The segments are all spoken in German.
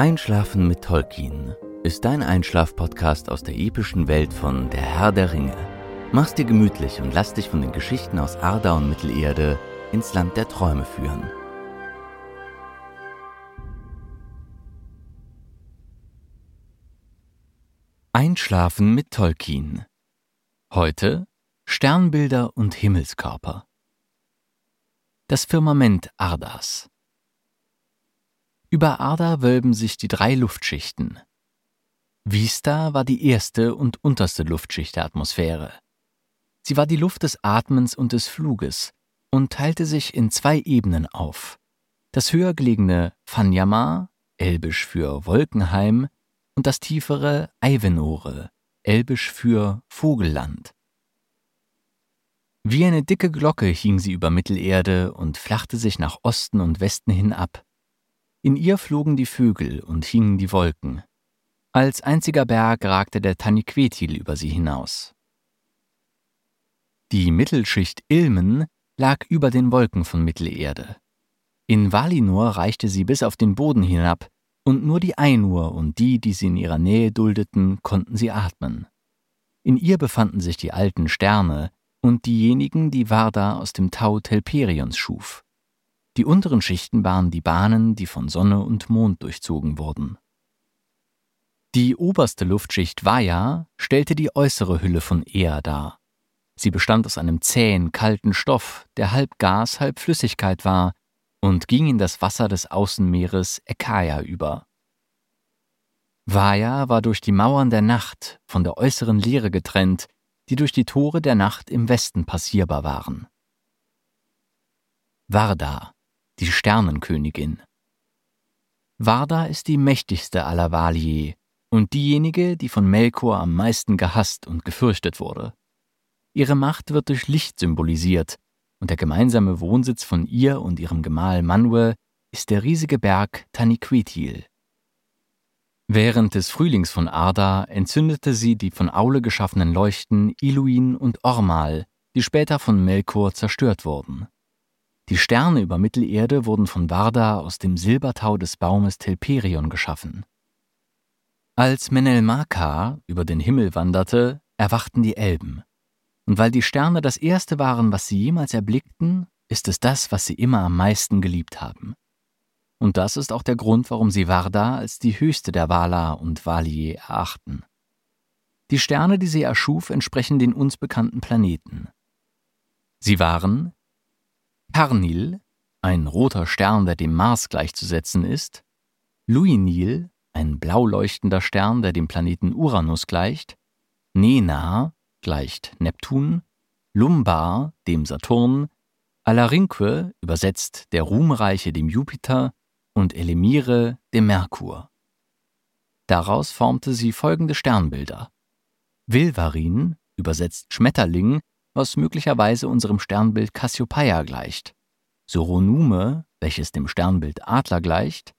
Einschlafen mit Tolkien ist dein Einschlaf-Podcast aus der epischen Welt von Der Herr der Ringe. Mach's dir gemütlich und lass dich von den Geschichten aus Arda und Mittelerde ins Land der Träume führen. Einschlafen mit Tolkien. Heute Sternbilder und Himmelskörper. Das Firmament Ardas. Über Arda wölben sich die drei Luftschichten. Vista war die erste und unterste Luftschicht der Atmosphäre. Sie war die Luft des Atmens und des Fluges und teilte sich in zwei Ebenen auf. Das höher gelegene Fanyama, elbisch für Wolkenheim, und das tiefere Eivenore, elbisch für Vogelland. Wie eine dicke Glocke hing sie über Mittelerde und flachte sich nach Osten und Westen hin ab. In ihr flogen die Vögel und hingen die Wolken. Als einziger Berg ragte der Taniquetil über sie hinaus. Die Mittelschicht Ilmen lag über den Wolken von Mittelerde. In Valinor reichte sie bis auf den Boden hinab, und nur die Einur und die, die sie in ihrer Nähe duldeten, konnten sie atmen. In ihr befanden sich die alten Sterne und diejenigen, die Varda aus dem Tau Telperions schuf. Die unteren Schichten waren die Bahnen, die von Sonne und Mond durchzogen wurden. Die oberste Luftschicht Vaya stellte die äußere Hülle von Ea dar. Sie bestand aus einem zähen, kalten Stoff, der halb Gas, halb Flüssigkeit war, und ging in das Wasser des Außenmeeres Ekaya über. Vaya war durch die Mauern der Nacht von der äußeren Leere getrennt, die durch die Tore der Nacht im Westen passierbar waren. Varda, die Sternenkönigin. Varda ist die mächtigste aller Valier und diejenige, die von Melkor am meisten gehasst und gefürchtet wurde. Ihre Macht wird durch Licht symbolisiert, und der gemeinsame Wohnsitz von ihr und ihrem Gemahl Manwe ist der riesige Berg Taniquetil. Während des Frühlings von Arda entzündete sie die von Aule geschaffenen Leuchten Iluin und Ormal, die später von Melkor zerstört wurden. Die Sterne über Mittelerde wurden von Varda aus dem Silbertau des Baumes Telperion geschaffen. Als Menelmakar über den Himmel wanderte, erwachten die Elben. Und weil die Sterne das Erste waren, was sie jemals erblickten, ist es das, was sie immer am meisten geliebt haben. Und das ist auch der Grund, warum sie Varda als die höchste der Vala und Valie erachten. Die Sterne, die sie erschuf, entsprechen den uns bekannten Planeten. Sie waren Carnil, ein roter Stern, der dem Mars gleichzusetzen ist, Luinil, ein blau leuchtender Stern, der dem Planeten Uranus gleicht, Nena, gleicht Neptun, Lumbar, dem Saturn, Alarinque, übersetzt der Ruhmreiche, dem Jupiter, und Elemire, dem Merkur. Daraus formte sie folgende Sternbilder. Vilvarin, übersetzt Schmetterling, was möglicherweise unserem Sternbild Cassiopeia gleicht, Soronume, welches dem Sternbild Adler gleicht,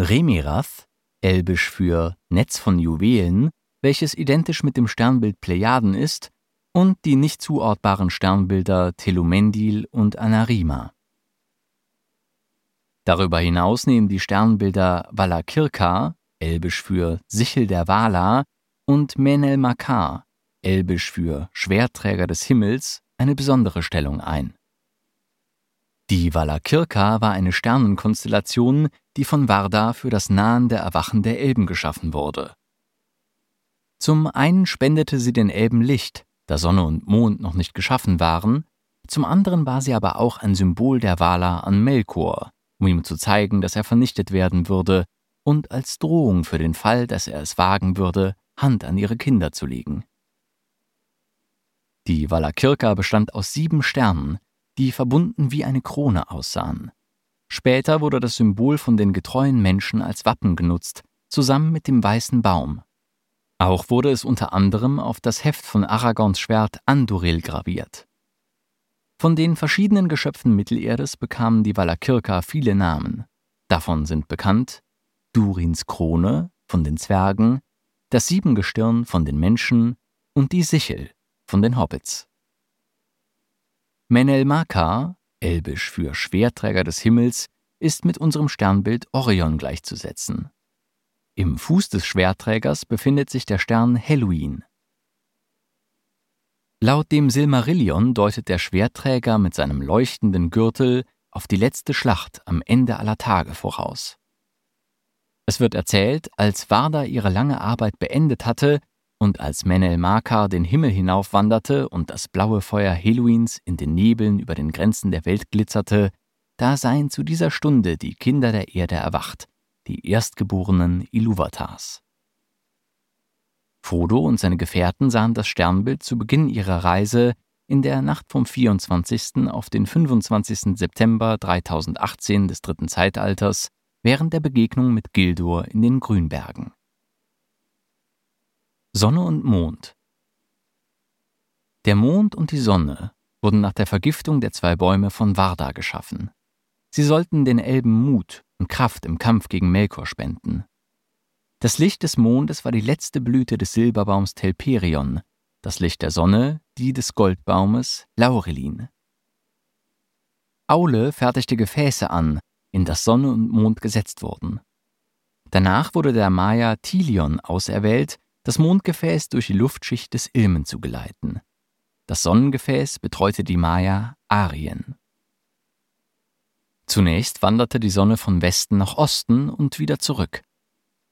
Remirath, elbisch für Netz von Juwelen, welches identisch mit dem Sternbild Plejaden ist, und die nicht zuortbaren Sternbilder Telumendil und Anarima. Darüber hinaus nehmen die Sternbilder Valakirka, elbisch für Sichel der Vala, und Menel Makar, elbisch für Schwerträger des Himmels, eine besondere Stellung ein. Die Valakirka war eine Sternenkonstellation, die von Varda für das nahende Erwachen der Elben geschaffen wurde. Zum einen spendete sie den Elben Licht, da Sonne und Mond noch nicht geschaffen waren, zum anderen war sie aber auch ein Symbol der Vala an Melkor, um ihm zu zeigen, dass er vernichtet werden würde, und als Drohung für den Fall, dass er es wagen würde, Hand an ihre Kinder zu legen. Die Valakirka bestand aus sieben Sternen, die verbunden wie eine Krone aussahen. Später wurde das Symbol von den getreuen Menschen als Wappen genutzt, zusammen mit dem weißen Baum. Auch wurde es unter anderem auf das Heft von Aragons Schwert Anduril graviert. Von den verschiedenen Geschöpfen Mittelerdes bekamen die Valakirka viele Namen. Davon sind bekannt Durins Krone von den Zwergen, das Siebengestirn von den Menschen und die Sichel von den Hobbits. Menel Makar, elbisch für Schwerträger des Himmels, ist mit unserem Sternbild Orion gleichzusetzen. Im Fuß des Schwerträgers befindet sich der Stern Helluin. Laut dem Silmarillion deutet der Schwerträger mit seinem leuchtenden Gürtel auf die letzte Schlacht am Ende aller Tage voraus. Es wird erzählt, als Varda ihre lange Arbeit beendet hatte, und als Menel Makar den Himmel hinaufwanderte und das blaue Feuer Heluins in den Nebeln über den Grenzen der Welt glitzerte, da seien zu dieser Stunde die Kinder der Erde erwacht, die erstgeborenen Iluvatars. Frodo und seine Gefährten sahen das Sternbild zu Beginn ihrer Reise in der Nacht vom 24. auf den 25. September 3018 des dritten Zeitalters während der Begegnung mit Gildur in den Grünbergen. Sonne und Mond Der Mond und die Sonne wurden nach der Vergiftung der zwei Bäume von Varda geschaffen. Sie sollten den Elben Mut und Kraft im Kampf gegen Melkor spenden. Das Licht des Mondes war die letzte Blüte des Silberbaums Telperion, das Licht der Sonne die des Goldbaumes Laurelin. Aule fertigte Gefäße an, in das Sonne und Mond gesetzt wurden. Danach wurde der Maya Tilion auserwählt, das Mondgefäß durch die Luftschicht des Ilmen zu geleiten. Das Sonnengefäß betreute die Maya Arien. Zunächst wanderte die Sonne von Westen nach Osten und wieder zurück.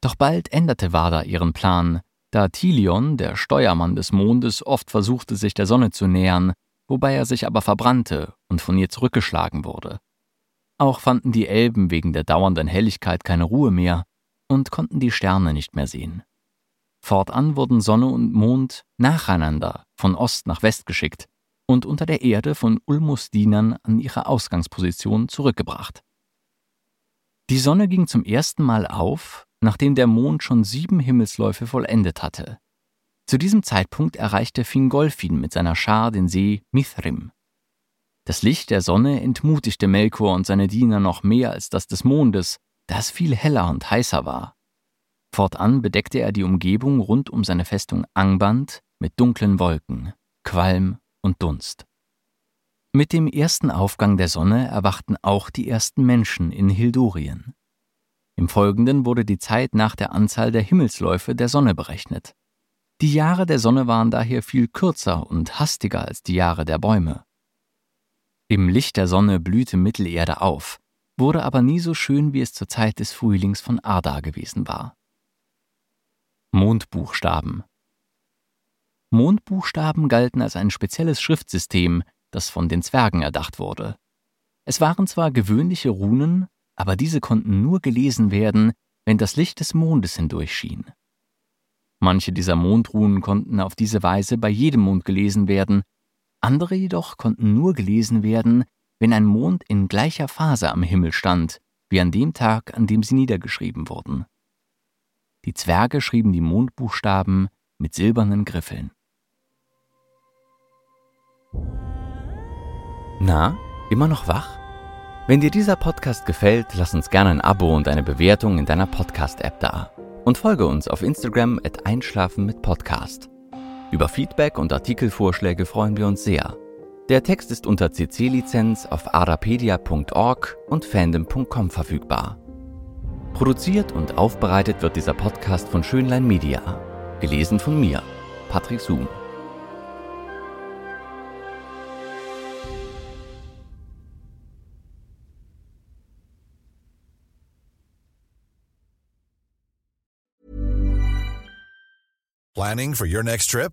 Doch bald änderte Vada ihren Plan, da Tilion, der Steuermann des Mondes, oft versuchte, sich der Sonne zu nähern, wobei er sich aber verbrannte und von ihr zurückgeschlagen wurde. Auch fanden die Elben wegen der dauernden Helligkeit keine Ruhe mehr und konnten die Sterne nicht mehr sehen. Fortan wurden Sonne und Mond nacheinander von Ost nach West geschickt und unter der Erde von Ulmus Dienern an ihre Ausgangsposition zurückgebracht. Die Sonne ging zum ersten Mal auf, nachdem der Mond schon sieben Himmelsläufe vollendet hatte. Zu diesem Zeitpunkt erreichte Fingolfin mit seiner Schar den See Mithrim. Das Licht der Sonne entmutigte Melkor und seine Diener noch mehr als das des Mondes, da es viel heller und heißer war. Fortan bedeckte er die Umgebung rund um seine Festung Angband mit dunklen Wolken, Qualm und Dunst. Mit dem ersten Aufgang der Sonne erwachten auch die ersten Menschen in Hildurien. Im Folgenden wurde die Zeit nach der Anzahl der Himmelsläufe der Sonne berechnet. Die Jahre der Sonne waren daher viel kürzer und hastiger als die Jahre der Bäume. Im Licht der Sonne blühte Mittelerde auf, wurde aber nie so schön, wie es zur Zeit des Frühlings von Arda gewesen war. Mondbuchstaben. Mondbuchstaben galten als ein spezielles Schriftsystem, das von den Zwergen erdacht wurde. Es waren zwar gewöhnliche Runen, aber diese konnten nur gelesen werden, wenn das Licht des Mondes hindurchschien. Manche dieser Mondrunen konnten auf diese Weise bei jedem Mond gelesen werden, andere jedoch konnten nur gelesen werden, wenn ein Mond in gleicher Phase am Himmel stand, wie an dem Tag, an dem sie niedergeschrieben wurden. Die Zwerge schrieben die Mondbuchstaben mit silbernen Griffeln. Na, immer noch wach? Wenn dir dieser Podcast gefällt, lass uns gerne ein Abo und eine Bewertung in deiner Podcast-App da. Und folge uns auf Instagram at Einschlafen mit Podcast. Über Feedback und Artikelvorschläge freuen wir uns sehr. Der Text ist unter CC-Lizenz auf arapedia.org und fandom.com verfügbar. Produziert und aufbereitet wird dieser Podcast von Schönlein Media. Gelesen von mir, Patrick Zoom. Planning for your next trip?